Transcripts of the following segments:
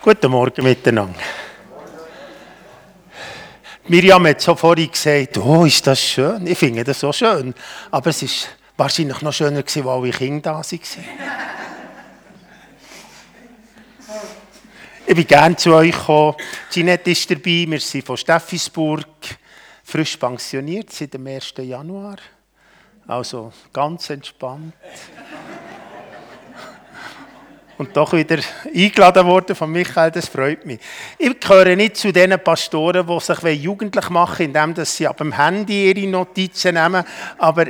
Guten Morgen miteinander. Miriam hat so vorhin gesagt, oh, ist das schön. Ich finde das so schön. Aber es ist wahrscheinlich noch schöner gewesen, weil alle Kinder da waren. Ich bin gerne zu euch gekommen. Ginette ist dabei. Wir sind von Steffisburg, frisch pensioniert seit dem 1. Januar. Also ganz entspannt und doch wieder eingeladen worden von Michael, das freut mich. Ich gehöre nicht zu den Pastoren, die sich jugendlich machen indem sie ab dem Handy ihre Notizen nehmen, aber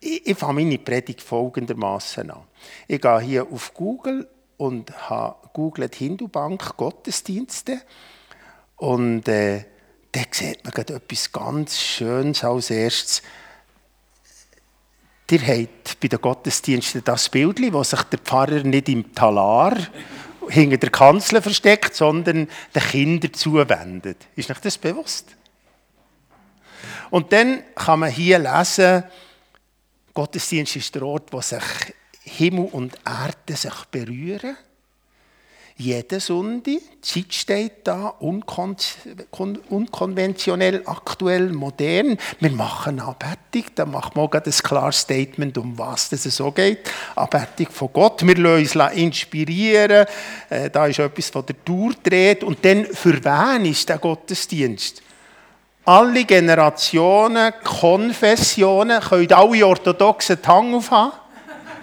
ich, ich fange meine Predigt folgendermaßen an. Ich gehe hier auf Google und habe googelt Hindu-Bank Gottesdienste und äh, da sieht man etwas ganz Schönes als erstes. Ihr habt bei den Gottesdiensten das Bild, wo sich der Pfarrer nicht im Talar hinter der Kanzel versteckt, sondern den Kindern zuwendet. Ist euch das bewusst? Und dann kann man hier lesen, Gottesdienst ist der Ort, wo sich Himmel und Erde sich berühren jede Sonde. Die Zeit steht da, unkon unkonventionell, aktuell, modern. Wir machen Anbetung, da macht man auch ein klares Statement, um was es so geht. Anbetung von Gott, wir lassen uns inspirieren, äh, da ist etwas von der Tour dreht. Und dann, für wen ist der Gottesdienst? Alle Generationen, Konfessionen, können alle Orthodoxen die Hang aufhaben.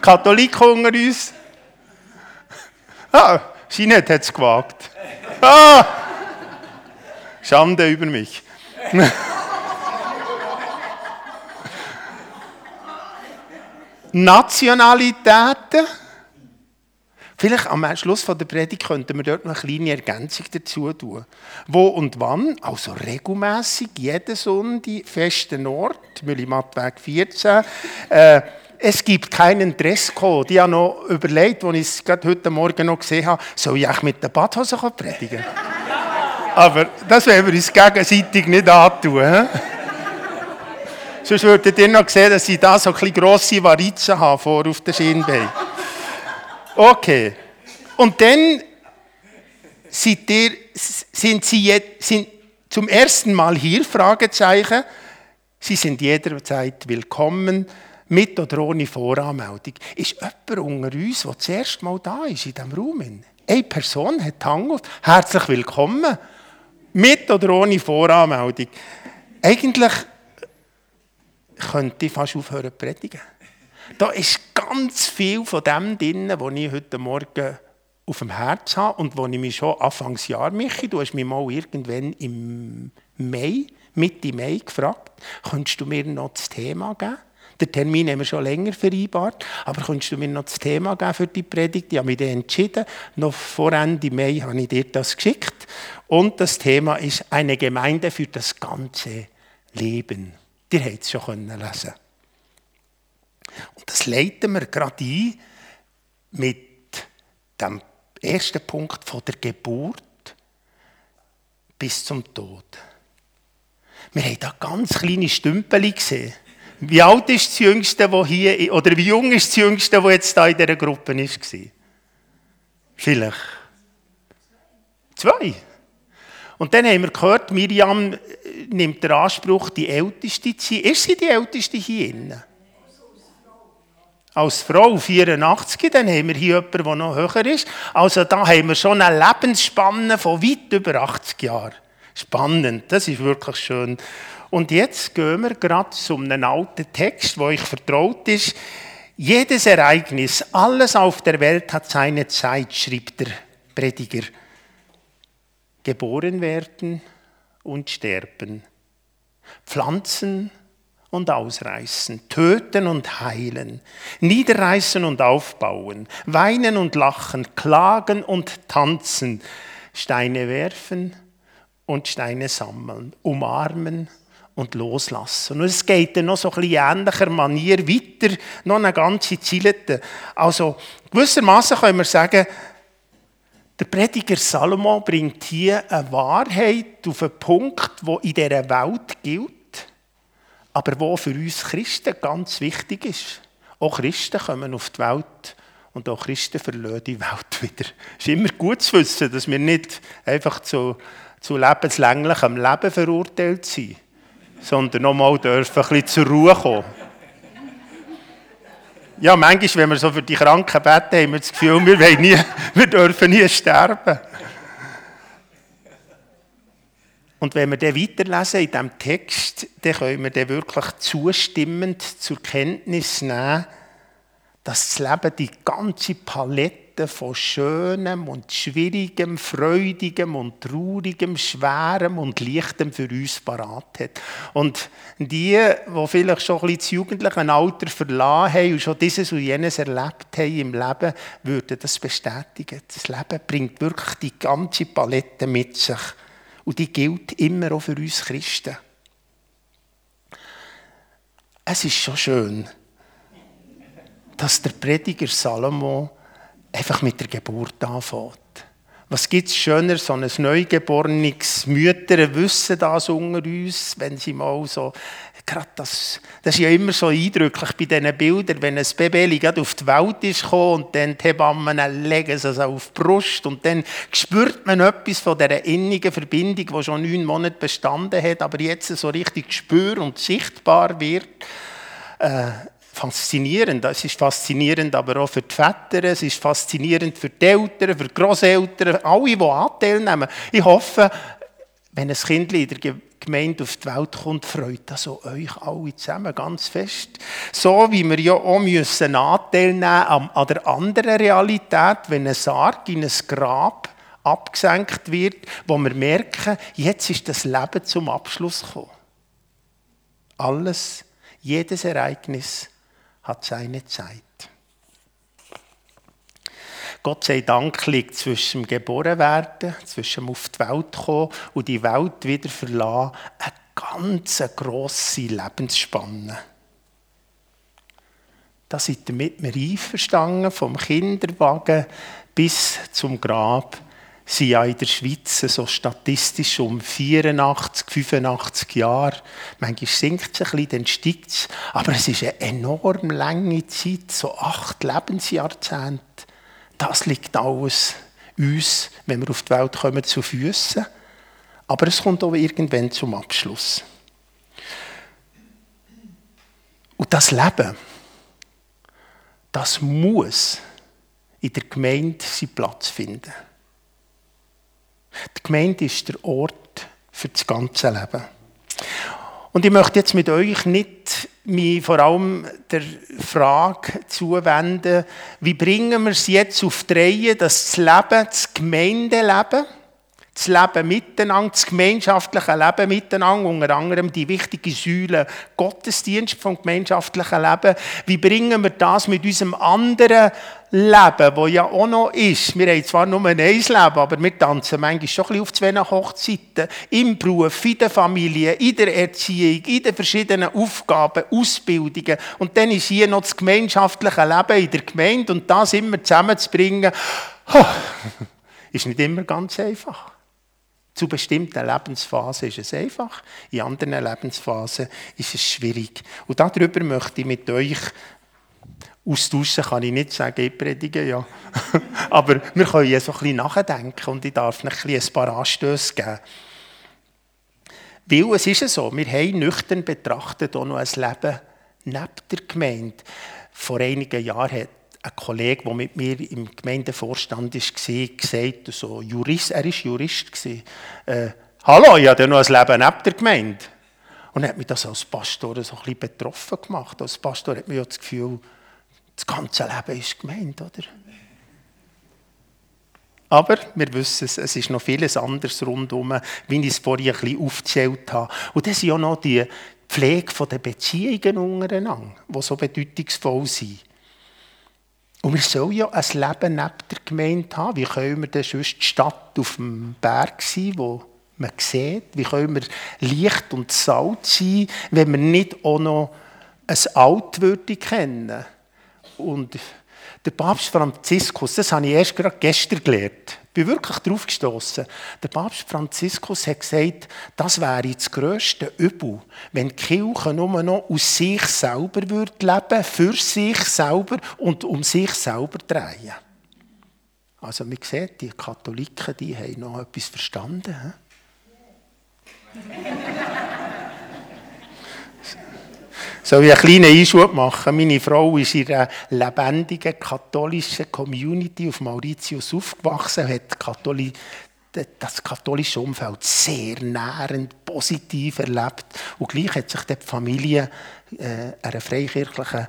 Katholiken unter uns. Ah, Sinet hat es gewagt. Ah! Schande über mich. Nationalitäten. Vielleicht am Schluss der Predigt könnten wir dort noch eine kleine Ergänzung dazu tun. Wo und wann, also regelmäßig, jeden Sonntag, festen Ort, Müllimattweg 14, äh, es gibt keinen Dresscode. Ich habe noch überlegt, als ich es gerade heute Morgen noch gesehen habe, soll ich auch mit der Badhose predigen? Aber das werden wir uns gegenseitig nicht antun. He? Sonst würdet ihr noch sehen, dass ich da so ein grosse Varizen habe vor auf der Schienbein. Okay. Und dann sind, ihr, sind Sie jetzt, sind zum ersten Mal hier, Fragezeichen. Sie sind jederzeit willkommen mit oder ohne Voranmeldung. Ist jemand unter uns, der zuerst mal da ist in diesem Raum? Eine Person hat Hang Herzlich willkommen. Mit oder ohne Voranmeldung. Eigentlich könnte ich fast aufhören zu predigen. Da ist ganz viel von dem drin, was ich heute Morgen auf dem Herz habe und wo ich mich schon Anfangsjahr, Michi, du hast mich mal irgendwann im Mai, Mitte Mai gefragt, könntest du mir noch das Thema geben? Den Termin haben wir schon länger vereinbart. Aber kannst du mir noch das Thema geben für die Predigt? Ich habe mich dann entschieden. Noch vor Ende Mai habe ich dir das geschickt. Und das Thema ist eine Gemeinde für das ganze Leben. Ihr habt es schon lesen Und das leiten wir gerade ein mit dem ersten Punkt von der Geburt bis zum Tod. Wir haben da ganz kleine Stümpel gesehen. Wie alt ist das Jüngste, wo hier, oder wie jung ist das Jüngste, wo jetzt da in dieser Gruppe ist? Vielleicht. Zwei. Und dann haben wir gehört, Miriam nimmt den Anspruch, die Älteste zu sein. Ist sie die Älteste hier? Als Frau 84, dann haben wir hier jemanden, der noch höher ist. Also da haben wir schon eine Lebensspanne von weit über 80 Jahren. Spannend, das ist wirklich schön. Und jetzt gehen wir gerade zu einem alten Text, wo ich vertraut ist. Jedes Ereignis, alles auf der Welt hat seine Zeit, schrieb der Prediger. Geboren werden und sterben. Pflanzen und ausreißen, töten und heilen, niederreißen und aufbauen, weinen und lachen, klagen und tanzen, Steine werfen und Steine sammeln, umarmen und loslassen. Und es geht dann noch so ein bisschen ähnlicher Manier weiter, noch eine ganze Zeit. Also gewissermaßen können wir sagen, der Prediger Salomo bringt hier eine Wahrheit auf einen Punkt, wo in dieser Welt gilt, aber wo für uns Christen ganz wichtig ist. Auch Christen kommen auf die Welt Und auch Christen verlassen die Welt wieder. Es ist immer gut zu wissen, dass wir nicht einfach zu, zu lebenslänglichem Leben verurteilt sind, sondern nochmal dürfen ein bisschen zur Ruhe kommen. Ja, manchmal, wenn wir so für die Kranken beten, haben wir das Gefühl, wir, nie, wir dürfen nie sterben. Und wenn wir dann weiterlesen in diesem Text, dann können wir dann wirklich zustimmend zur Kenntnis nehmen, dass das Leben die ganze Palette von Schönem und Schwierigem, Freudigem und Traurigem, Schwerem und Leichtem für uns parat hat. Und die, die vielleicht schon ein bisschen das jugendliche Alter verlassen haben und schon dieses und jenes erlebt haben im Leben, würden das bestätigen. Das Leben bringt wirklich die ganze Palette mit sich. Und die gilt immer auch für uns Christen. Es ist schon schön, dass der Prediger Salomo einfach mit der Geburt anfängt. Was gibt es schöner, so ein neugeborenes Mütter wissen das unter uns, wenn sie mal so, gerade das, das ist ja immer so eindrücklich bei diesen Bildern, wenn ein Baby gerade auf die Welt ist gekommen und dann die Hebammen legen es also auf die Brust und dann spürt man etwas von dieser innigen Verbindung, die schon neun Monate bestanden hat, aber jetzt so richtig spür und sichtbar wird. Äh, faszinierend. Es ist faszinierend aber auch für die Väter, es ist faszinierend für die Eltern, für die Großeltern, alle, die Anteil nehmen. Ich hoffe, wenn ein Kind in der Gemeinde auf die Welt kommt, freut das auch euch alle zusammen ganz fest. So wie wir ja auch müssen Anteil nehmen an, an der anderen Realität, wenn ein Sarg in ein Grab abgesenkt wird, wo wir merken, jetzt ist das Leben zum Abschluss gekommen. Alles, jedes Ereignis hat seine Zeit. Gott sei Dank liegt zwischen dem Geborenwerden, zwischen dem auf die Welt kommen und die Welt wieder verlassen, eine ganz grosse Lebensspanne. Da seid ihr mit mir einverstanden, vom Kinderwagen bis zum Grab sind ja in der Schweiz so statistisch um 84, 85 Jahre. Manchmal sinkt es ein bisschen, dann steigt es. Aber es ist eine enorm lange Zeit, so acht Lebensjahrzehnte. Das liegt alles uns, wenn wir auf die Welt kommen, zu Füßen. Aber es kommt auch irgendwann zum Abschluss. Und das Leben, das muss in der Gemeinde seinen Platz finden. Die Gemeinde ist der Ort für das ganze Leben. Und ich möchte jetzt mit euch nicht mich vor allem der Frage zuwenden, wie bringen wir es jetzt auf die Reihe, dass das Leben, das Gemeindeleben, das Leben miteinander, das gemeinschaftliche Leben miteinander, unter anderem die wichtige Säule Gottesdienst vom gemeinschaftlichen Leben. Wie bringen wir das mit unserem anderen Leben, wo ja auch noch ist? Wir haben zwar nur ein Leben, aber wir tanzen manchmal schon ein bisschen auf zwei Hochzeiten. Im Beruf, in der Familie, in der Erziehung, in den verschiedenen Aufgaben, Ausbildungen. Und dann ist hier noch das gemeinschaftliche Leben in der Gemeinde und das immer zusammenzubringen, ist nicht immer ganz einfach. Zu bestimmten Lebensphasen ist es einfach, in anderen Lebensphasen ist es schwierig. Und darüber möchte ich mit euch austauschen, kann ich nicht sagen, ich predige, ja. Aber wir können ja so ein bisschen nachdenken und ich darf euch ein paar Anstöße geben. Weil es ist so, wir haben nüchtern betrachtet auch noch ein Leben neben der Gemeinde. Vor einigen Jahren hat ein Kollege, der mit mir im Gemeindevorstand war, gesagt, so Jurist, er war Jurist, äh, «Hallo, ich habe ja noch ein Leben neben der Gemeinde.» Und er hat mich das als Pastor so ein bisschen betroffen gemacht. Als Pastor hat man ja das Gefühl, das ganze Leben ist Gemeinde, oder? Aber wir wissen es, es ist noch vieles anderes rundherum, wie ich es vorhin ein bisschen aufgezählt habe. Und das sind ja noch die Pflege der Beziehungen untereinander, die so bedeutungsvoll sind. Und wir sollen ja ein Leben neben der Gemeinde haben. Wie können wir denn sonst die Stadt auf dem Berg sein, wo man sieht? Wie können wir Licht und Salz sein, wenn wir nicht auch noch ein Alt würde kennen? Und der Papst Franziskus, das habe ich erst gerade gestern gelernt. bin wirklich darauf gestoßen. Der Papst Franziskus hat gesagt, das wäre das grösste Übel, wenn die Kirche nur noch aus sich selber würde leben, für sich selber und um sich selber drehen. Also man sieht, die Katholiken, die haben noch etwas verstanden. So wie einen kleinen Einschub machen. Meine Frau ist in einer lebendigen katholischen Community auf Mauritius aufgewachsen, hat Katholi das katholische Umfeld sehr nährend, positiv erlebt. Und gleich hat sich die Familie äh, einer freikirchlichen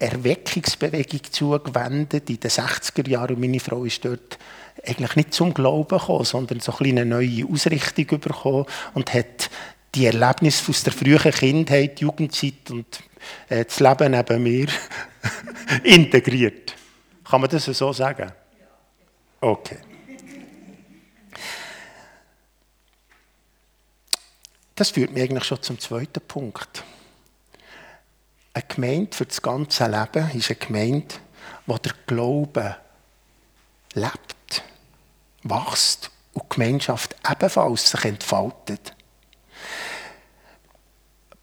Erweckungsbewegung zugewendet in den 60er Jahren. Und meine Frau ist dort eigentlich nicht zum Glauben gekommen, sondern so eine neue Ausrichtung bekommen und hat die Erlebnisse aus der frühen Kindheit, Jugendzeit und äh, das Leben neben mir integriert. Kann man das so sagen? Okay. Das führt mich eigentlich schon zum zweiten Punkt. Eine Gemeinde für das ganze Leben ist eine Gemeinde, wo der Glaube lebt, wächst und die Gemeinschaft ebenfalls sich entfaltet.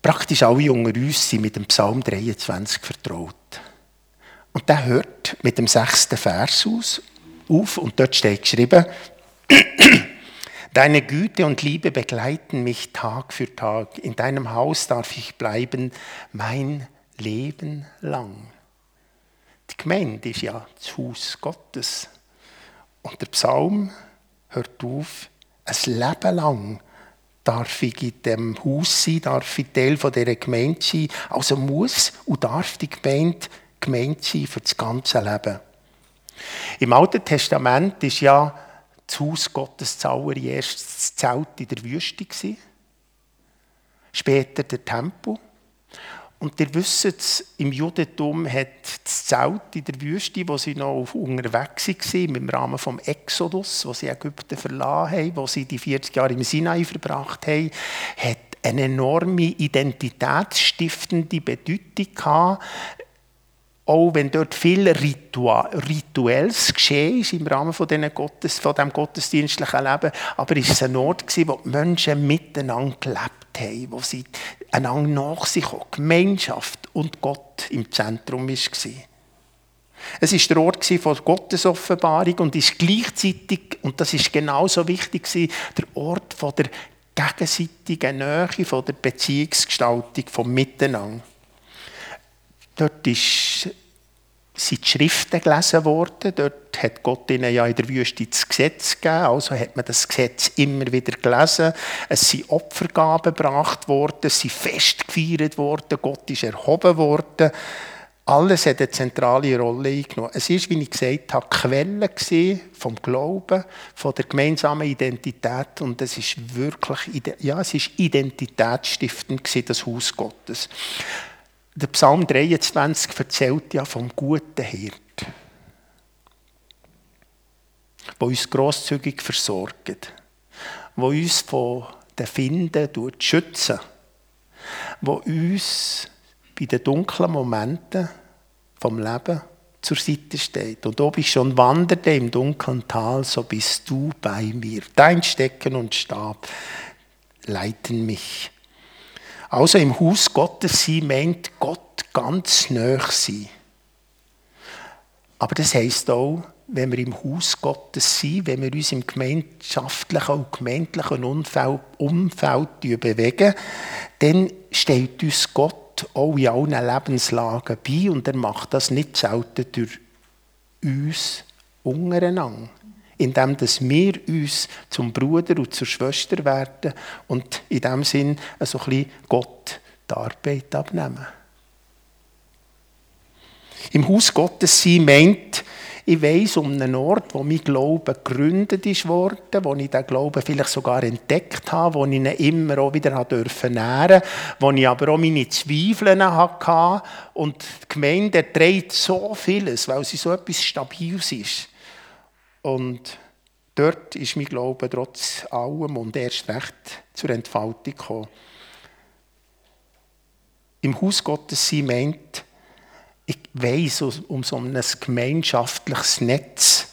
Praktisch alle unter uns sind mit dem Psalm 23 vertraut. Und der hört mit dem sechsten Vers aus, auf und dort steht geschrieben, Deine Güte und Liebe begleiten mich Tag für Tag. In deinem Haus darf ich bleiben mein Leben lang. Die Gemeinde ist ja das Haus Gottes. Und der Psalm hört auf, ein Leben lang darf ich in dem Haus sein, darf ich Teil dieser Gemeinde sein. Also muss und darf die Gemeinde Gemeinde sein für das ganze Leben. Im Alten Testament ist ja das Haus Gottes das allererste Zelt in der Wüste. Später der Tempel. Und ihr wisst, im Judentum hat das Zelt in der Wüste, wo sie noch unterwegs waren, im Rahmen des Exodus, wo sie Ägypten verlassen haben, wo sie die 40 Jahre im Sinai verbracht haben, hat eine enorme identitätsstiftende Bedeutung gehabt, auch wenn dort viel Rituelles geschehen ist im Rahmen von, Gottes, diesem gottesdienstlichen Leben, aber es war ein Ort, wo die Menschen miteinander gelebt haben, wo sie einander nach sich kommen, Gemeinschaft und Gott im Zentrum war. Es war der Ort von Gottesoffenbarung und ist gleichzeitig, und das ist genauso wichtig, der Ort von der gegenseitigen Nähe, von der Beziehungsgestaltung, vom Miteinander. Dort ist, sind die Schriften gelesen worden. Dort hat Gott ihnen ja in der Wüste das Gesetz gegeben. Also hat man das Gesetz immer wieder gelesen. Es sind Opfergaben gebracht worden. Es sind Fest gefeiert worden. Gott ist erhoben worden. Alles hat eine zentrale Rolle eingenommen. Es war, wie ich gesagt habe, Quelle vom Glauben, von der gemeinsamen Identität und es ist wirklich, ja, es ist identitätsstiftend das Haus Gottes. Der Psalm 23 erzählt ja vom guten Hirt, der uns grosszügig versorgt, der uns von den Finden schützt, der uns bei den dunklen Momenten vom Leben zur Seite steht. Und ob ich schon wanderte im dunklen Tal, so bist du bei mir. Dein Stecken und Stab leiten mich. Also im Haus Gottes sein meint Gott ganz nah sein. Aber das heisst auch, wenn wir im Haus Gottes sind, wenn wir uns im gemeinschaftlichen und gemeindlichen Umfeld, bewegen, dann steht uns Gott auch in allen Lebenslagen bei und er macht das nicht selten durch uns untereinander indem dass wir uns zum Bruder und zur Schwester werden und in dem Sinn so ein bisschen Gott die Arbeit abnehmen. Im Haus Gottes sein meint, ich weiss um einen Ort, wo mein Glaube gegründet ist worden, wo ich den Glauben vielleicht sogar entdeckt habe, wo ich ihn immer auch wieder nähren durfte, wo ich aber auch meine Zweifel hatte. Und die Gemeinde trägt so vieles, weil sie so etwas Stabiles ist. Und dort ist mein Glaube trotz allem und erst recht zur Entfaltung gekommen. Im Haus Gottes sein meint, ich weiss um so ein gemeinschaftliches Netz,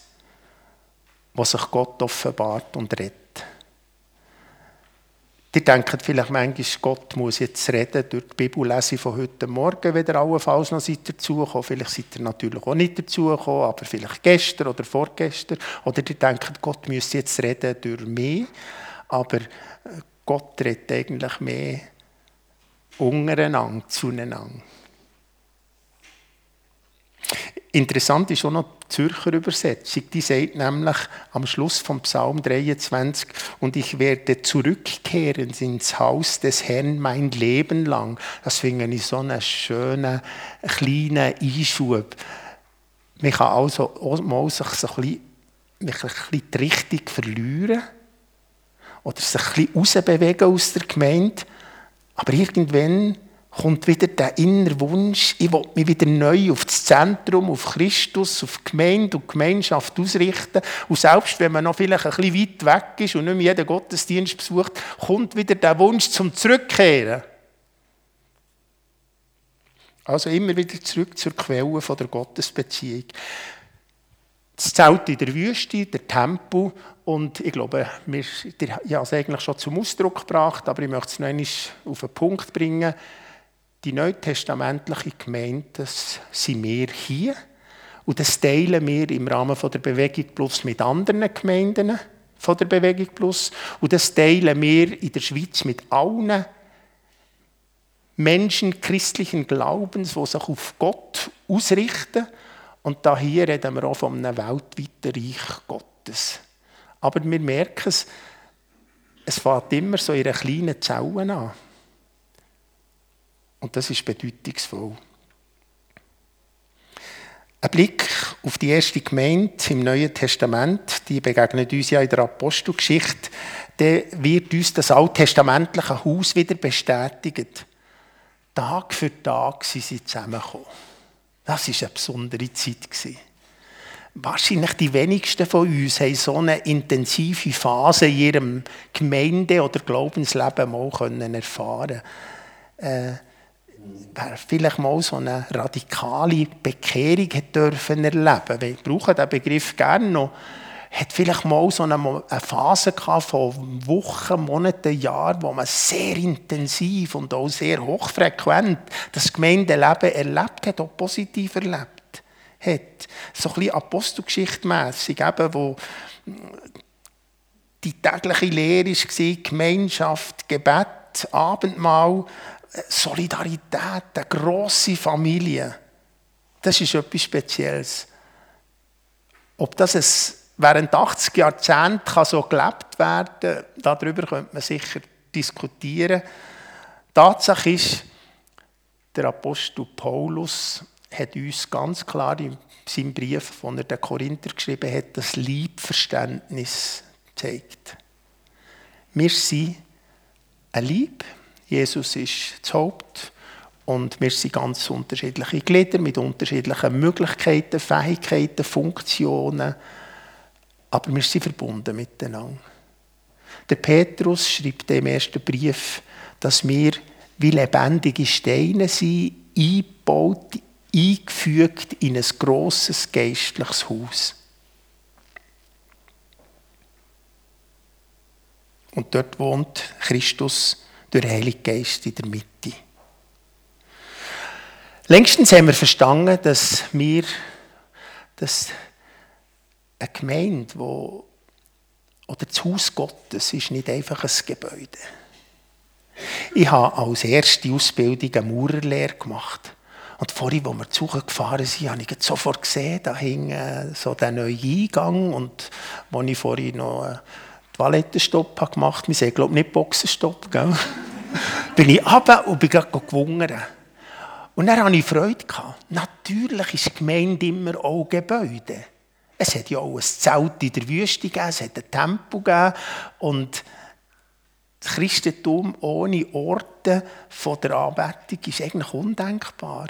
wo sich Gott offenbart und redet. Die denken vielleicht manchmal, Gott muss jetzt reden durch die Bibellese von heute Morgen, wenn ihr allenfalls noch seid dazugekommen. Vielleicht seid ihr natürlich auch nicht dazugekommen, aber vielleicht gestern oder vorgestern. Oder die denken, Gott müsse jetzt reden durch mich. Aber äh, Gott redet eigentlich mehr untereinander, zueinander. Interessant ist auch noch die Zürcher Übersetzung. Die sagt nämlich am Schluss vom Psalm 23, und ich werde zurückkehren ins Haus des Herrn mein Leben lang. Das finde ich so einen schönen, kleinen Einschub. Man kann also mal sich so ein ein bisschen die Richtung verlieren oder sich ein bisschen rausbewegen aus der Gemeinde. Aber irgendwann kommt wieder der innere Wunsch, ich will mich wieder neu auf das Zentrum, auf Christus, auf Gemeinde und Gemeinschaft ausrichten. Und selbst wenn man noch vielleicht ein bisschen weit weg ist und nicht mehr jeden Gottesdienst besucht, kommt wieder der Wunsch zum Zurückkehren. Also immer wieder zurück zur Quelle der Gottesbeziehung. Das Zelt in der Wüste, der Tempel und ich glaube, ich habe es eigentlich schon zum Ausdruck gebracht, aber ich möchte es noch einmal auf den Punkt bringen die neutestamentliche Gemeinde, das sind wir hier. Und das teilen wir im Rahmen der Bewegung Plus mit anderen Gemeinden von der Bewegung Plus. Und das teilen wir in der Schweiz mit allen Menschen christlichen Glaubens, die sich auf Gott ausrichten. Und da hier reden wir auch von einem weltweiten Reich Gottes. Aber wir merken es, es fängt immer so in kleinen Zelle an. Und das ist bedeutungsvoll. Ein Blick auf die erste Gemeinde im Neuen Testament, die begegnet uns ja in der Apostelgeschichte, der wird uns das alttestamentliche Haus wieder bestätigt. Tag für Tag sind sie zusammengekommen. Das war eine besondere Zeit. Wahrscheinlich die wenigsten von uns haben so eine intensive Phase in ihrem Gemeinde- oder Glaubensleben mal erfahren können. Äh, wer vielleicht mal so eine radikale Bekehrung hat dürfen erleben. Wir brauchen diesen Begriff gerne noch. Hat vielleicht mal so eine, Phase gehabt von Wochen, Monaten, Jahren, wo man sehr intensiv und auch sehr hochfrequent das Gemeindeleben erlebt hat, auch positiv erlebt hat. So ein bisschen Apostelgeschichtmässig, wo die tägliche Lehre war, Gemeinschaft, Gebet, Abendmahl, Solidarität, eine grosse Familie, das ist etwas Spezielles. Ob das es während 80 Jahrzehnten so gelebt werden kann, darüber könnte man sicher diskutieren. Tatsache ist, der Apostel Paulus hat uns ganz klar in seinem Brief, von er den Korinther geschrieben hat, das Liebverständnis gezeigt. Wir sind ein Lieb, Jesus ist das Haupt und wir sind ganz unterschiedliche Glieder mit unterschiedlichen Möglichkeiten, Fähigkeiten, Funktionen, aber wir sind verbunden miteinander. Der Petrus schreibt im ersten Brief, dass wir wie lebendige Steine sind, eingebaut, eingefügt in ein grosses geistliches Haus. Und dort wohnt Christus durch den Heiligen Geist in der Mitte. Längstens haben wir verstanden, dass wir, dass eine Gemeinde, wo, oder das Haus Gottes ist nicht einfach ein Gebäude. Ich habe als erste Ausbildung eine Maurerlehre gemacht. Und vorhin, als wir zu gefahren sind, habe ich sofort gesehen, da hing so der neue Eingang. Und als ich vorhin noch Toilettenstopp gemacht habe. Wir sehen, glaube ich, nicht Boxenstopp. Gell? bin ich runter und bin gerade gewungen. Und dann hatte ich Freude. Natürlich ist die Gemeinde immer auch Gebäude. Es hat ja auch ein Zelt in der Wüste gegeben, es hat einen Tempel gegeben. Und das Christentum ohne Orte von der Anbetung ist eigentlich undenkbar.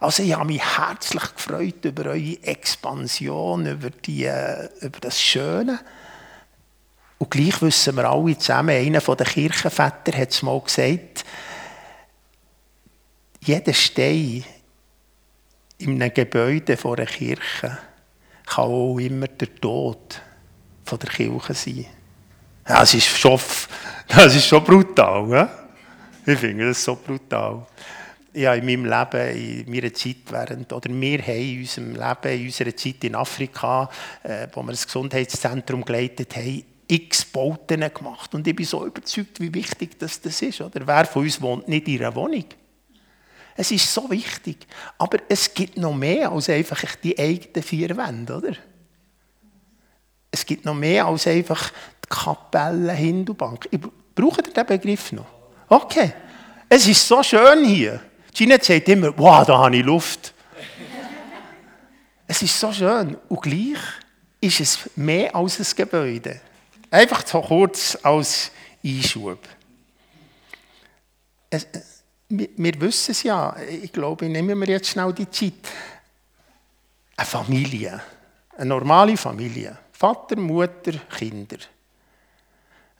Also ich habe mich herzlich gefreut über eure Expansion, über, die, äh, über das Schöne. Und gleich wissen wir alle zusammen, einer der Kirchenväter hat es mal gesagt, jeder Stein in einem Gebäude vor einer Kirche kann auch immer der Tod von der Kirche sein. Das ist schon, das ist schon brutal. Ja? Ich finde das so brutal. Ja, in meinem Leben, in meiner Zeit während, oder wir haben in unserem Leben, in unserer Zeit in Afrika, äh, wo wir das Gesundheitszentrum geleitet haben, x Bauten gemacht. Und ich bin so überzeugt, wie wichtig das, das ist. Oder? Wer von uns wohnt nicht in einer Wohnung? Es ist so wichtig. Aber es gibt noch mehr als einfach die eigenen vier Wände, oder? Es gibt noch mehr als einfach die Kapelle Hindubank. Braucht ihr den Begriff noch? Okay. Es ist so schön hier. Gina sagt immer, wow, da habe ich Luft. es ist so schön. Und gleich ist es mehr als ein Gebäude. Einfach so kurz als Einschub. Es, wir, wir wissen es ja, ich glaube, ich nehme mir jetzt schnell die Zeit. Eine Familie, eine normale Familie. Vater, Mutter, Kinder.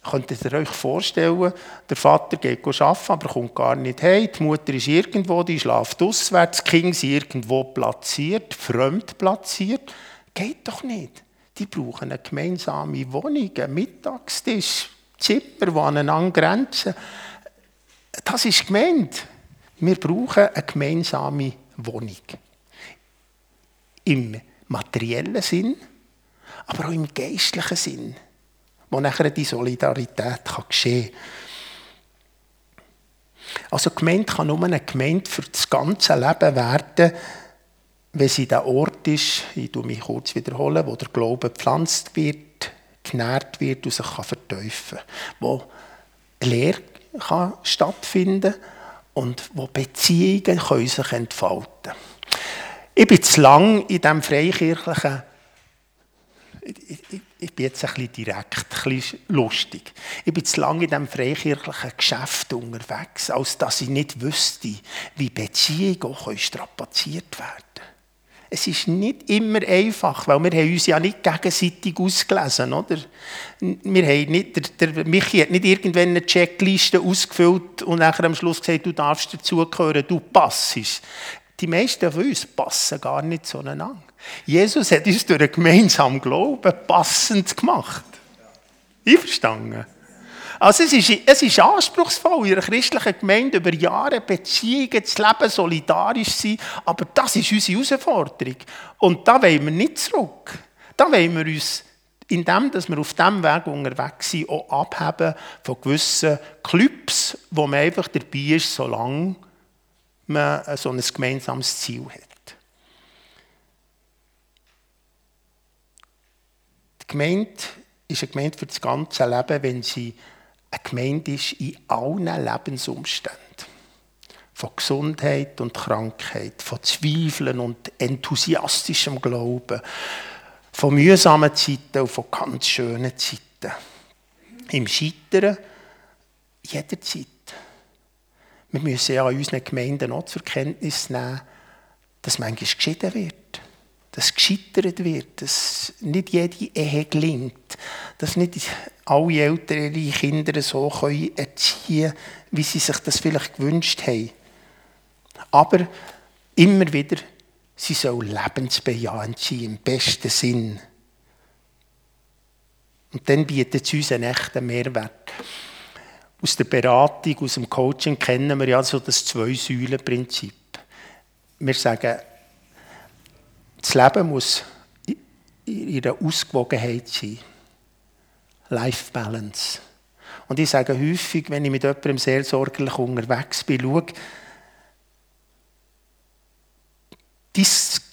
Könntet ihr euch vorstellen, der Vater geht arbeiten, aber kommt gar nicht heim. Die Mutter ist irgendwo, die schläft auswärts, die Kinder sind irgendwo platziert, fremd platziert. Geht doch nicht. Die brauchen eine gemeinsame Wohnung, einen Mittagstisch, Zimmer, die aneinander grenzen. Das ist gemeint. Wir brauchen eine gemeinsame Wohnung. Im materiellen Sinn, aber auch im geistlichen Sinn, wo nachher die Solidarität geschehen kann. Also Gemeinde kann nur eine Gemeinde für das ganze Leben werden, wenn sie der Ort ist, ich tue mich kurz wiederholen, wo der Glaube gepflanzt wird, genährt wird und sich kann verteufeln kann. Wo Lehre kann stattfinden und wo Beziehungen können sich entfalten können. Ich bin zu lang in diesem freikirchlichen ich, ich, bin jetzt ein bisschen direkt, ein bisschen lustig. Ich bin zu lange in diesem freikirchlichen Geschäft unterwegs, als dass ich nicht wüsste, wie Beziehungen auch strapaziert werden können. Es ist nicht immer einfach, weil wir haben uns ja nicht gegenseitig ausgelesen, oder? Wir haben nicht, der, der Michi hat nicht irgendwann eine Checkliste ausgefüllt und nachher am Schluss gesagt, du darfst dazugehören, du passest. Die meisten von uns passen gar nicht zueinander. Jesus hat uns durch einen gemeinsamen Glauben passend gemacht. Einverstanden? Also es ist, es ist anspruchsvoll, in einer christlichen Gemeinde über Jahre Beziehungen zu leben, solidarisch zu sein, aber das ist unsere Herausforderung. Und da wollen wir nicht zurück. Da wollen wir uns, indem dass wir auf diesem Weg unterwegs sind, auch abheben von gewissen Clubs, wo man einfach dabei ist, solange man so ein gemeinsames Ziel hat. Die Gemeinde ist eine Gemeinde für das ganze Leben, wenn sie eine Gemeinde ist in allen Lebensumständen. Von Gesundheit und Krankheit, von Zweifeln und enthusiastischem Glauben, von mühsamen Zeiten und von ganz schönen Zeiten. Im Scheitern jederzeit. Wir müssen ja in unseren Gemeinden auch zur Kenntnis nehmen, dass manchmal geschieden wird dass gescheitert wird, dass nicht jede Ehe gelingt, dass nicht alle Eltern ihre Kinder so erziehen können, wie sie sich das vielleicht gewünscht haben. Aber immer wieder, sie soll lebensbejahend sein, im besten Sinn. Und dann bietet sie uns einen echten Mehrwert. Aus der Beratung, aus dem Coaching kennen wir ja so das Zwei-Säulen-Prinzip. Wir sagen, das Leben muss in ihrer Ausgewogenheit sein. Life Balance. Und ich sage häufig, wenn ich mit jemandem seelsorgerlich unterwegs bin, schau,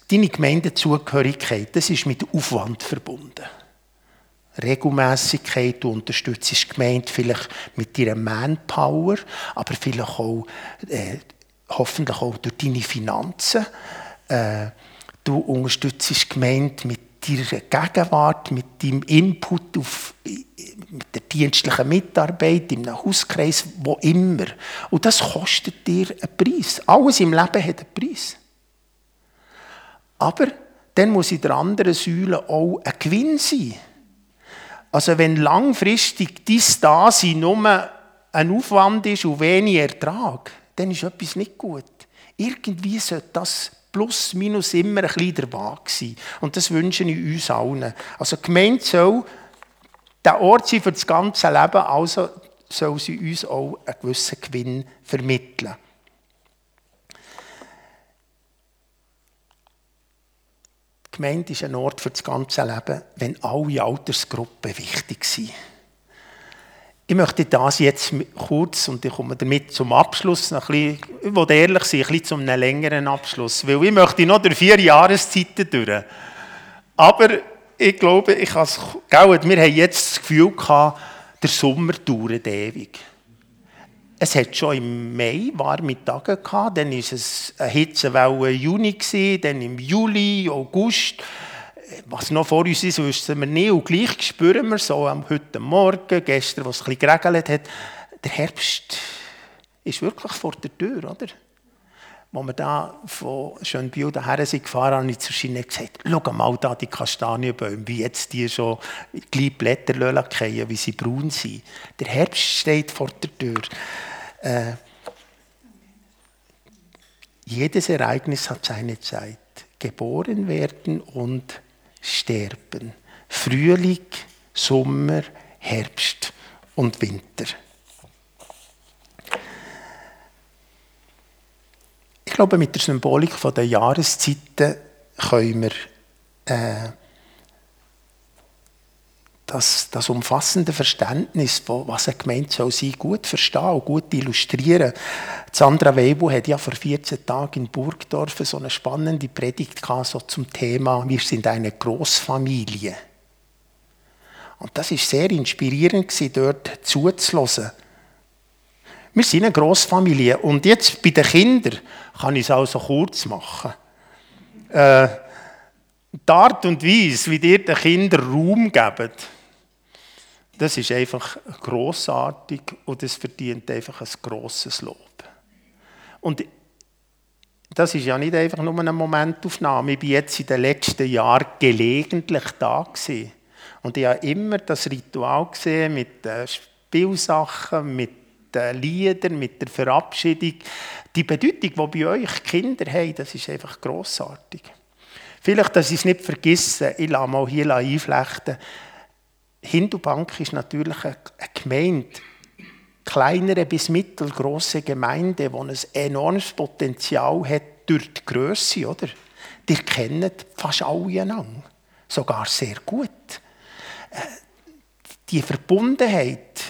deine Gemeindezugehörigkeit, das ist mit Aufwand verbunden. Regelmäßigkeit, du unterstützt die Gemeinde vielleicht mit deiner Manpower, aber vielleicht auch, äh, hoffentlich auch durch deine Finanzen. Äh, Du unterstützt die Gemeinde mit deiner Gegenwart, mit deinem Input auf, mit der dienstlichen Mitarbeit, einem Hauskreis, wo immer. Und das kostet dir einen Preis. Alles im Leben hat einen Preis. Aber dann muss in der anderen Säule auch ein Gewinn sein. Also wenn langfristig dies Dasein nur ein Aufwand ist und wenig Ertrag, dann ist etwas nicht gut. Irgendwie sollte das plus minus immer ein bisschen dabei sein. Und das wünsche ich uns allen. Also die Gemeinde soll der Ort sein für das ganze Leben, also soll sie uns auch einen gewissen Gewinn vermitteln. Die Gemeinde ist ein Ort für das ganze Leben, wenn alle Altersgruppen wichtig sind. Ich möchte das jetzt kurz, und ich komme damit zum Abschluss, noch ein bisschen, ich ehrlich sein, ein bisschen zu einem längeren Abschluss, weil ich möchte noch durch vier Jahreszeiten durch. Aber ich glaube, ich habe es, wir haben jetzt das Gefühl gehabt, der Sommer dauert ewig. Es hat schon im Mai warme Tage gehabt, dann war es eine Hitzewelle im Juni, dann im Juli, August. Was noch vor uns ist, wissen wir nicht. Und gleich spüren wir so am heute Morgen, gestern, was es ein geregelt hat, der Herbst ist wirklich vor der Tür, oder? Als wir da von Schönbiel daher sind gefahren, habe ich zu Schiene gesagt, schau mal da die Kastanienbäume, wie jetzt die schon gleich Blätter fallen, wie sie braun sind. Der Herbst steht vor der Tür. Äh, jedes Ereignis hat seine Zeit. Geboren werden und sterben. Frühling, Sommer, Herbst und Winter. Ich glaube, mit der Symbolik der Jahreszeiten können wir äh, das, das umfassende Verständnis, von was eine Gemeinde soll sein, gut verstehen und gut illustrieren. Sandra Weibu hat ja vor 14 Tagen in Burgdorf so eine spannende Predigt gehabt, so zum Thema «Wir sind eine Großfamilie». Und das ist sehr inspirierend dort zuzulassen. Wir sind eine Großfamilie und jetzt bei den Kindern kann ich es auch so kurz machen. Äh, die Art und Weise, wie ihr den Kindern Raum gebt, das ist einfach großartig und es verdient einfach ein grosses Lob. Und das ist ja nicht einfach nur eine Momentaufnahme. Ich bin jetzt in den letzten Jahren gelegentlich da gewesen. Und ich habe immer das Ritual gesehen mit den Spielsachen, mit den Liedern, mit der Verabschiedung. Die Bedeutung, die bei euch Kinder haben, das ist einfach grossartig. Vielleicht, dass ich es nicht vergesse, ich lasse mal hier einflechten, Hindubank ist natürlich eine Gemeinde, kleinere bis mittelgroße Gemeinde, die ein enormes Potenzial hat durch die Größe, oder? Die kennen fast alle einander, sogar sehr gut. Äh, die Verbundenheit,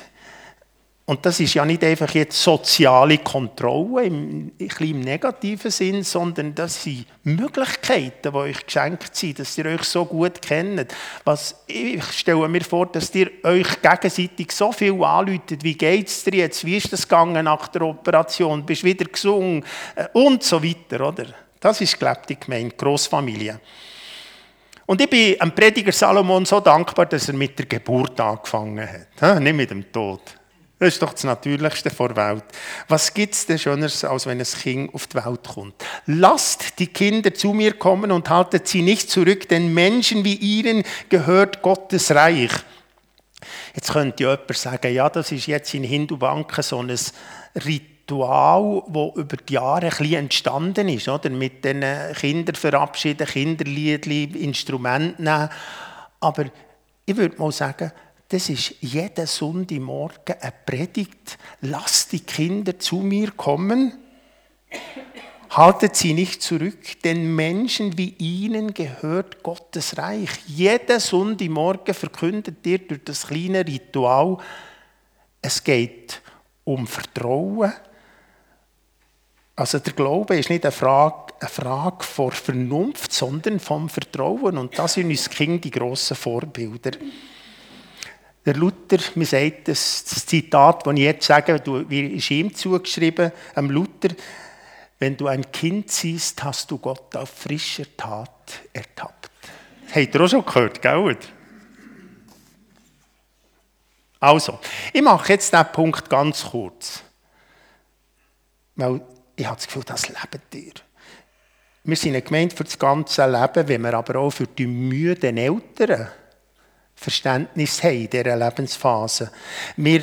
und das ist ja nicht einfach jetzt soziale Kontrolle im, im negativen Sinn, sondern das sind Möglichkeiten, die euch geschenkt sind, dass ihr euch so gut kennt. Was, ich stelle mir vor, dass ihr euch gegenseitig so viel anläutet, wie geht es dir jetzt, wie ist das gegangen nach der Operation, bist du wieder gesungen äh, und so weiter, oder? Das ist, glaube ich, gemeint, Grossfamilie. Und ich bin dem Prediger Salomon so dankbar, dass er mit der Geburt angefangen hat, nicht mit dem Tod. Das ist doch das Natürlichste vor Welt. Was gibt es denn Schöneres, als wenn ein Kind auf die Welt kommt? Lasst die Kinder zu mir kommen und haltet sie nicht zurück, denn Menschen wie ihnen gehört Gottes Reich. Jetzt könnte jemand sagen, ja, das ist jetzt in Hindu-Banken so ein Ritual, das über die Jahre ein bisschen entstanden ist, oder? mit den Kindern verabschieden, Kinderliedli, Instrumenten nehmen. Aber ich würde mal sagen, das ist jeden Sonntagmorgen eine Predigt. Lasst die Kinder zu mir kommen. Haltet sie nicht zurück, denn Menschen wie ihnen gehört Gottes Reich. Jeden Sonntagmorgen verkündet ihr durch das kleine Ritual, es geht um Vertrauen. Also der Glaube ist nicht eine Frage, eine Frage von Vernunft, sondern vom Vertrauen. Und das sind uns Kinder die grossen Vorbilder. Der Luther, mir sagt das, Zitat, das ich jetzt sage, ist ihm zugeschrieben, am Luther, wenn du ein Kind siehst, hast du Gott auf frischer Tat ertappt. Habt ihr auch schon gehört, gell? Also, ich mache jetzt diesen Punkt ganz kurz. Weil ich habe das Gefühl, das lebt ihr. Wir sind eine Gemeinde für das ganze Leben, wenn wir aber auch für die müden Eltern Verständnis haben in dieser Lebensphase. Wir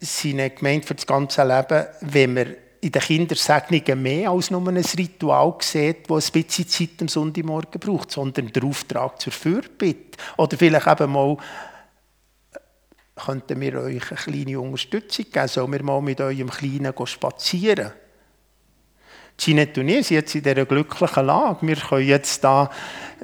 sind eine Gemeinde für das ganze Leben, wenn wir in den Kindersegnungen mehr als nur ein Ritual sieht, das ein bisschen Zeit am Sonntagmorgen braucht, sondern der Auftrag zur Fürbitte. Oder vielleicht eben mal könnten wir euch eine kleine Unterstützung geben? Sollen wir mal mit eurem Kleinen spazieren? Ginette und ich sind jetzt in dieser glücklichen Lage. Wir können jetzt da,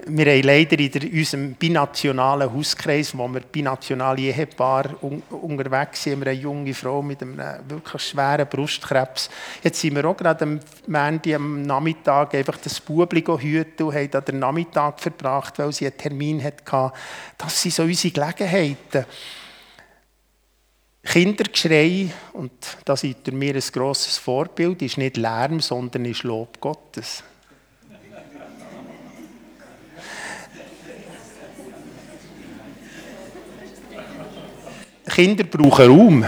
wir haben leider in unserem binationalen Hauskreis, wo wir binationale Ehepaar un, unterwegs sind, wir eine junge Frau mit einem wirklich schweren Brustkrebs. Jetzt sind wir auch gerade am Montag am Nachmittag einfach das Bubli hüten und haben da den Nachmittag verbracht, weil sie einen Termin hatte. Das sind so unsere Gelegenheiten. Kindergeschrei, und da seid ihr mir ein grosses Vorbild, ist nicht Lärm, sondern ist Lob Gottes. Kinder brauchen Raum.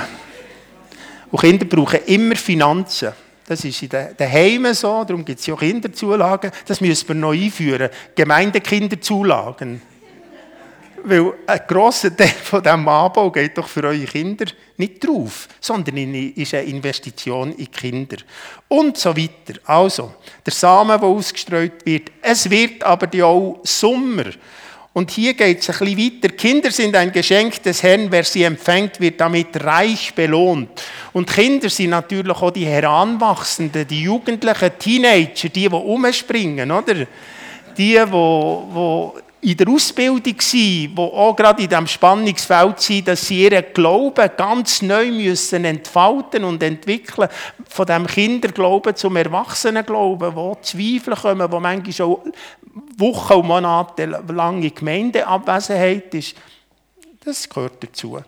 Und Kinder brauchen immer Finanzen. Das ist in den Heimen so, darum gibt es ja Kinderzulagen. Das müssen wir noch einführen. Gemeindekinderzulagen. Weil ein grosser Teil von diesem Anbau geht doch für eure Kinder nicht drauf, sondern ist eine Investition in die Kinder. Und so weiter. Also, der Samen, der ausgestreut wird. Es wird aber auch Sommer. Und hier geht es ein bisschen weiter. Kinder sind ein Geschenk des Herrn. Wer sie empfängt, wird damit reich belohnt. Und Kinder sind natürlich auch die Heranwachsenden, die Jugendlichen, Teenager, die, die umspringen, oder? Die, die, die in der Ausbildung sind, die auch gerade in diesem Spannungsfeld sind, dass sie ihren Glauben ganz neu müssen entfalten und entwickeln, von dem Kinderglauben zum Erwachsenenglauben, wo Zweifel kommen, wo manchmal schon Wochen und Monate lange Gemeindeabwesenheit ist. Das gehört dazu.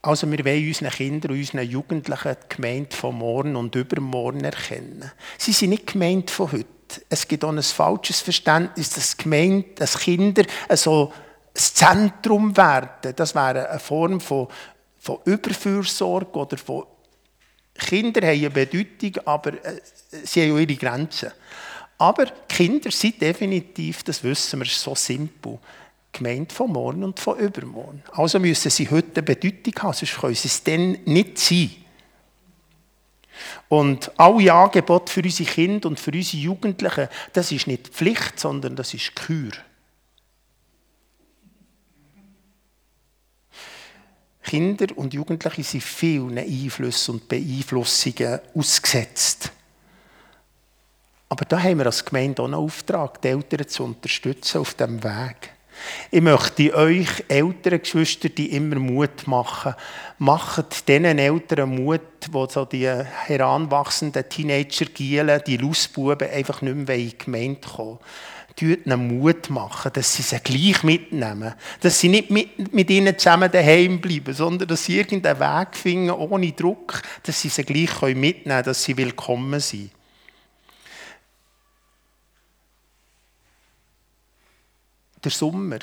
Also wir wollen unseren Kindern und unseren Jugendlichen die Gemeinde von morgen und übermorgen erkennen. Sie sind nicht gemeint von heute es gibt auch ein falsches Verständnis, dass Gemeinde, dass Kinder so das Zentrum werden. Das wäre eine Form von, von Überfürsorge oder von Kinder haben eine Bedeutung, aber äh, sie haben auch ihre Grenzen. Aber Kinder sind definitiv, das wissen wir, so simpel. Gemeint von morgen und von übermorgen. Also müssen sie heute eine Bedeutung haben, sonst können sie es dann nicht sein. Und alle Angebote für unsere Kinder und für unsere Jugendlichen, das ist nicht Pflicht, sondern das ist Kür. Kinder und Jugendliche sind vielen Einflüssen und Beeinflussungen ausgesetzt. Aber da haben wir als Gemeinde auch einen Auftrag, die Eltern zu unterstützen auf diesem Weg. Ich möchte euch älteren Geschwister die immer Mut machen. Macht diesen Eltern Mut, die so die heranwachsenden Teenager gielen, die Lustbuben einfach nicht mehr in die Gemeinde kommen. Tut ihnen Mut machen, dass sie sie gleich mitnehmen. Dass sie nicht mit, mit ihnen zusammen daheim bleiben, sondern dass sie irgendeinen Weg finden, ohne Druck, dass sie sie gleich mitnehmen können, dass sie willkommen sind. Der Sommer,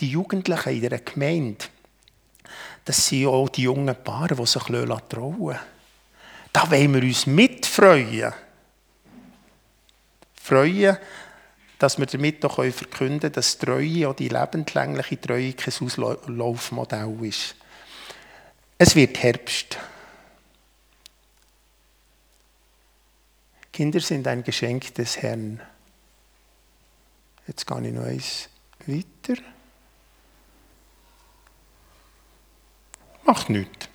die Jugendlichen in der Gemeinde, das sind auch die jungen Paare, die sich trauen lassen. Da wollen wir uns mitfreuen. Freuen, dass wir damit auch verkünden können, dass Treue, auch die lebenslängliche Treue, kein Auslaufmodell ist. Es wird Herbst. Kinder sind ein Geschenk des Herrn. Jetzt gehe ich noch eins weiter. Macht nichts.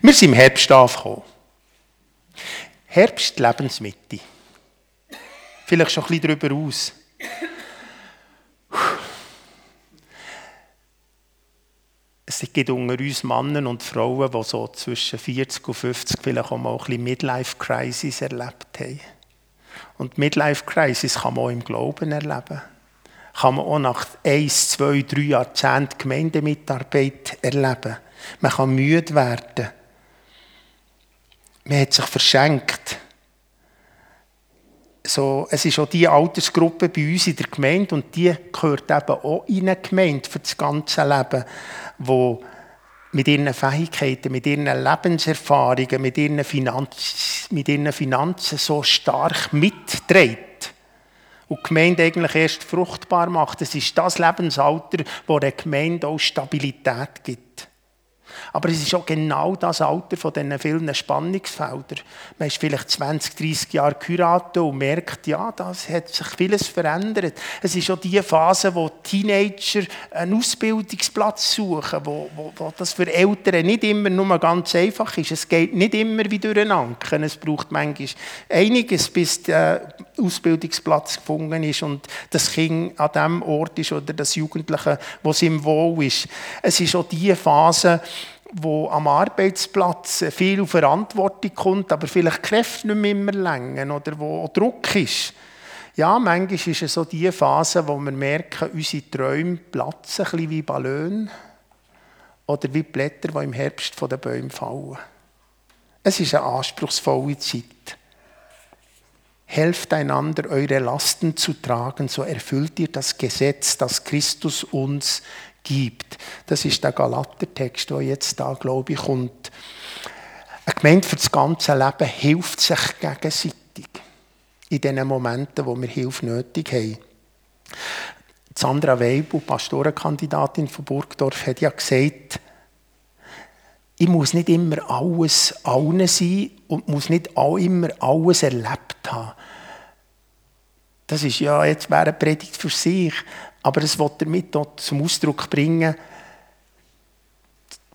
Wir sind im Herbst angekommen. Herbst, Lebensmitte. Vielleicht schon ein bisschen darüber aus. Es gibt unter uns Männer und Frauen, die so zwischen 40 und 50 vielleicht auch mal ein bisschen Midlife-Crisis erlebt haben. Und Midlife-Crisis kann man auch im Glauben erleben kann man auch nach eins, zwei, drei Jahrzehnten Gemeindemitarbeit erleben. Man kann müde werden. Man hat sich verschenkt. So, es ist auch die Altersgruppe bei uns in der Gemeinde und die gehört eben auch in eine Gemeinde für das ganze Leben, wo mit ihren Fähigkeiten, mit ihren Lebenserfahrungen, mit ihren, Finanz, mit ihren Finanzen so stark mitträgt und die Gemeinde eigentlich erst fruchtbar macht. Es ist das Lebensalter, wo der Gemeinde auch Stabilität gibt. Aber es ist auch genau das Alter von diesen vielen Spannungsfeldern. Man ist vielleicht 20, 30 Jahre geheiratet und merkt, ja, das hat sich vieles verändert. Es ist auch die Phase, wo Teenager einen Ausbildungsplatz suchen, wo, wo, wo das für Eltern nicht immer nur ganz einfach ist. Es geht nicht immer wie durch den Anken. Es braucht manchmal einiges, bis der Ausbildungsplatz gefunden ist und das Kind an dem Ort ist oder das Jugendliche, wo es im Wohl ist. Es ist auch die Phase, wo am Arbeitsplatz viel Verantwortung kommt, aber vielleicht Kräfte nicht mehr immer länger oder wo Druck ist. Ja, manchmal ist es so die Phase, wo wir merken, unsere Träume platzen, ein bisschen wie Ballone oder wie Blätter, die im Herbst von den Bäumen fallen. Es ist eine anspruchsvolle Zeit. Helft einander, eure Lasten zu tragen, so erfüllt ihr das Gesetz, das Christus uns gibt. Das ist der Galatertext, der jetzt da, glaube ich, kommt. Eine Gemeinde für das ganze Leben hilft sich gegenseitig in den Momenten, wo wir Hilfe nötig haben. Sandra Weibel, Pastorenkandidatin von Burgdorf, hat ja gesagt, ich muss nicht immer alles allen sein und muss nicht auch immer alles erlebt haben. Das ist ja jetzt wäre eine Predigt für sich. Aber es wird damit zum Ausdruck bringen,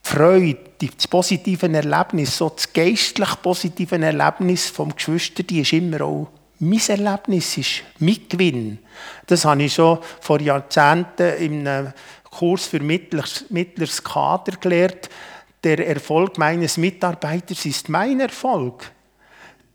die Freude, das positive Erlebnis, so das geistlich positive Erlebnis vom Geschwister, die ist immer auch mein Erlebnis, ist mein Gewinn. Das habe ich schon vor Jahrzehnten in einem Kurs für mittleres Kader gelernt. Der Erfolg meines Mitarbeiters ist mein Erfolg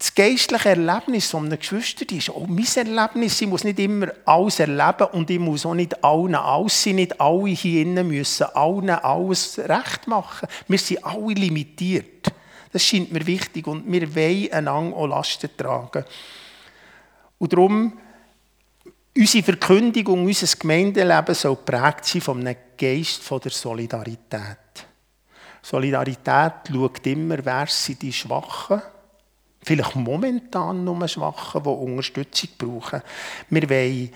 das geistliche Erlebnis von einem Geschwister ist auch mein Erlebnis. Ich muss nicht immer alles erleben und ich muss auch nicht allen alles sein. Nicht alle hier innen müssen allen alles recht machen. Wir sind alle limitiert. Das scheint mir wichtig und wir wollen einander auch Lasten tragen. Und darum, unsere Verkündigung, unser Gemeindeleben soll geprägt sein von einem Geist der Solidarität. Solidarität schaut immer, wer sind die Schwachen Vielleicht momentan nur Schwachen, die Unterstützung brauchen. Wir wollen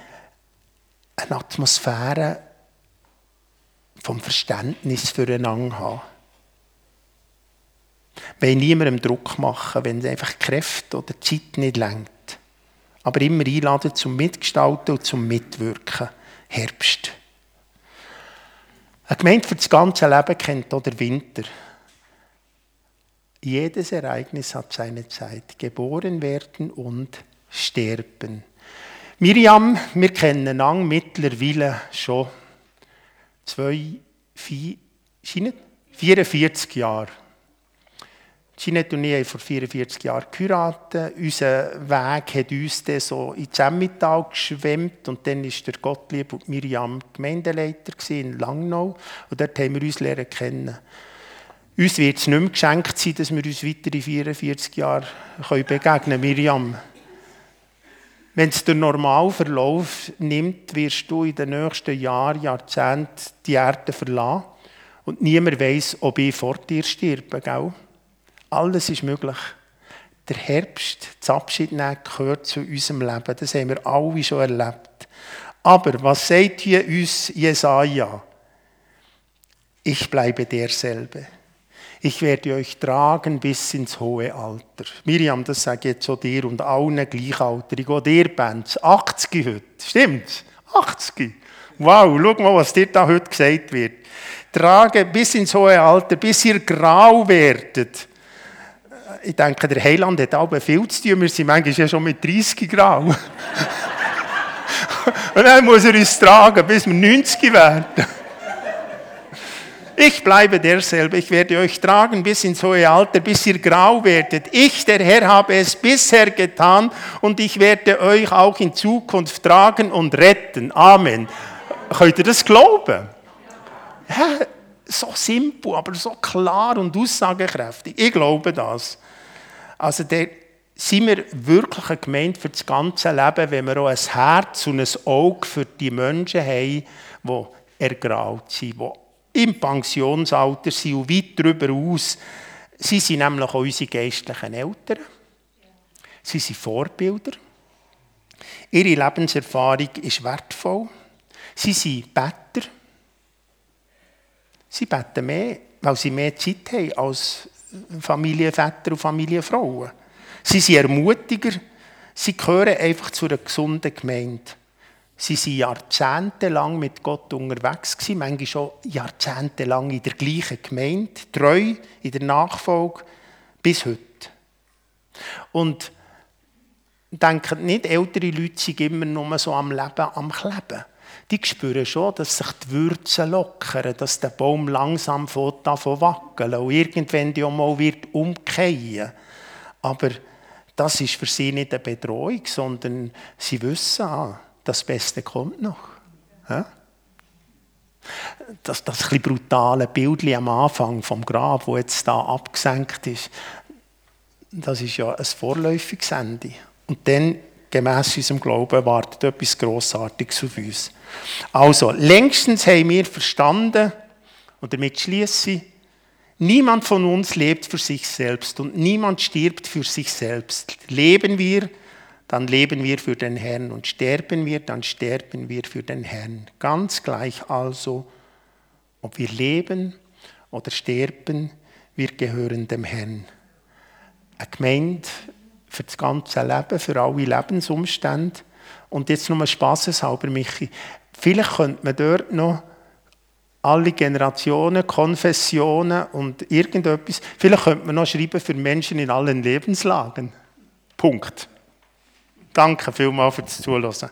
eine Atmosphäre vom Verständnis füreinander haben. Wir wollen niemandem Druck machen, wenn einfach Kräfte oder Zeit nicht lenkt. Aber immer einladen zum Mitgestalten und zum Mitwirken. Herbst. Eine Gemeinde für das ganze Leben kennt auch der Winter. Jedes Ereignis hat seine Zeit. Geboren werden und sterben. Miriam, wir kennen Ang mittlerweile schon zwei, vier, 44 Jahre. Jeanette und ich haben vor 44 Jahren geheiratet. Unser Weg hat uns dann so in Zemmital geschwemmt und dann war der Gottlieb und Miriam Gemeindeleiter in Langnau und dort haben wir uns lernen kennen. Uns wird es nicht mehr geschenkt sein, dass wir uns weitere 44 Jahre begegnen können. Miriam, wenn es den normalen Verlauf nimmt, wirst du in den nächsten Jahren, Jahrzehnten die Erde verlassen. Und niemand weiß, ob ich vor dir sterbe. Gell? Alles ist möglich. Der Herbst, das Abschied nehmen, gehört zu unserem Leben. Das haben wir alle schon erlebt. Aber was sagt hier uns Jesaja? Ich bleibe derselbe. Ich werde euch tragen bis ins hohe Alter. Miriam, das sage ich jetzt so dir und allen Gleichaltrigen. Auch dir, Benz. 80 heute. Stimmt? 80. Wow, schau mal, was dir da heute gesagt wird. Trage bis ins hohe Alter, bis ihr grau werdet. Ich denke, der Heiland hat auch viel zu tun. Wir sind manchmal ja schon mit 30 grau. und dann muss er uns tragen, bis wir 90 werden. Ich bleibe derselbe, ich werde euch tragen bis ins hohe Alter, bis ihr grau werdet. Ich, der Herr, habe es bisher getan und ich werde euch auch in Zukunft tragen und retten. Amen. Könnt ihr das glauben? Ja, so simpel, aber so klar und aussagekräftig. Ich glaube das. Also der, sind wir wirklich eine Gemeinde für das ganze Leben, wenn wir auch ein Herz und ein Auge für die Menschen haben, die ergraut sind, die im Pensionsalter sind und weit darüber aus. Sie sind nämlich auch unsere geistlichen Eltern. Sie sind Vorbilder. Ihre Lebenserfahrung ist wertvoll. Sie sind Better. Sie beten mehr, weil sie mehr Zeit haben als Familienväter und Familienfrauen. Sie sind Ermutiger, sie gehören einfach zu einer gesunden Gemeinde. Sie waren jahrzehntelang mit Gott unterwegs, manchmal schon jahrzehntelang in der gleichen Gemeinde, treu in der Nachfolge bis heute. Und denken nicht, ältere Leute sind immer nur so am Leben, am Kleben. Die spüren schon, dass sich die Würze lockern, dass der Baum langsam davon wackeln und irgendwann die auch mal wird umkehren. Aber das ist für sie nicht eine Bedrohung, sondern sie wissen, ah, das Beste kommt noch. Ja? Das, das ein brutale Bild am Anfang vom Grab, wo jetzt da abgesenkt ist, das ist ja ein vorläufiges Ende. Und dann, gemäss unserem Glauben, wartet etwas Grossartiges auf uns. Also, längstens haben wir verstanden, und damit schließe ich, niemand von uns lebt für sich selbst und niemand stirbt für sich selbst. Leben wir, dann leben wir für den Herrn und sterben wir, dann sterben wir für den Herrn. Ganz gleich also, ob wir leben oder sterben, wir gehören dem Herrn. Eine Gemeinde für das ganze Leben, für alle Lebensumstände. Und jetzt nur spaßeshalber, Michi. Vielleicht könnte man dort noch alle Generationen, Konfessionen und irgendetwas, vielleicht könnte man noch schreiben für Menschen in allen Lebenslagen. Punkt. Danke vielmals fürs Zuhören.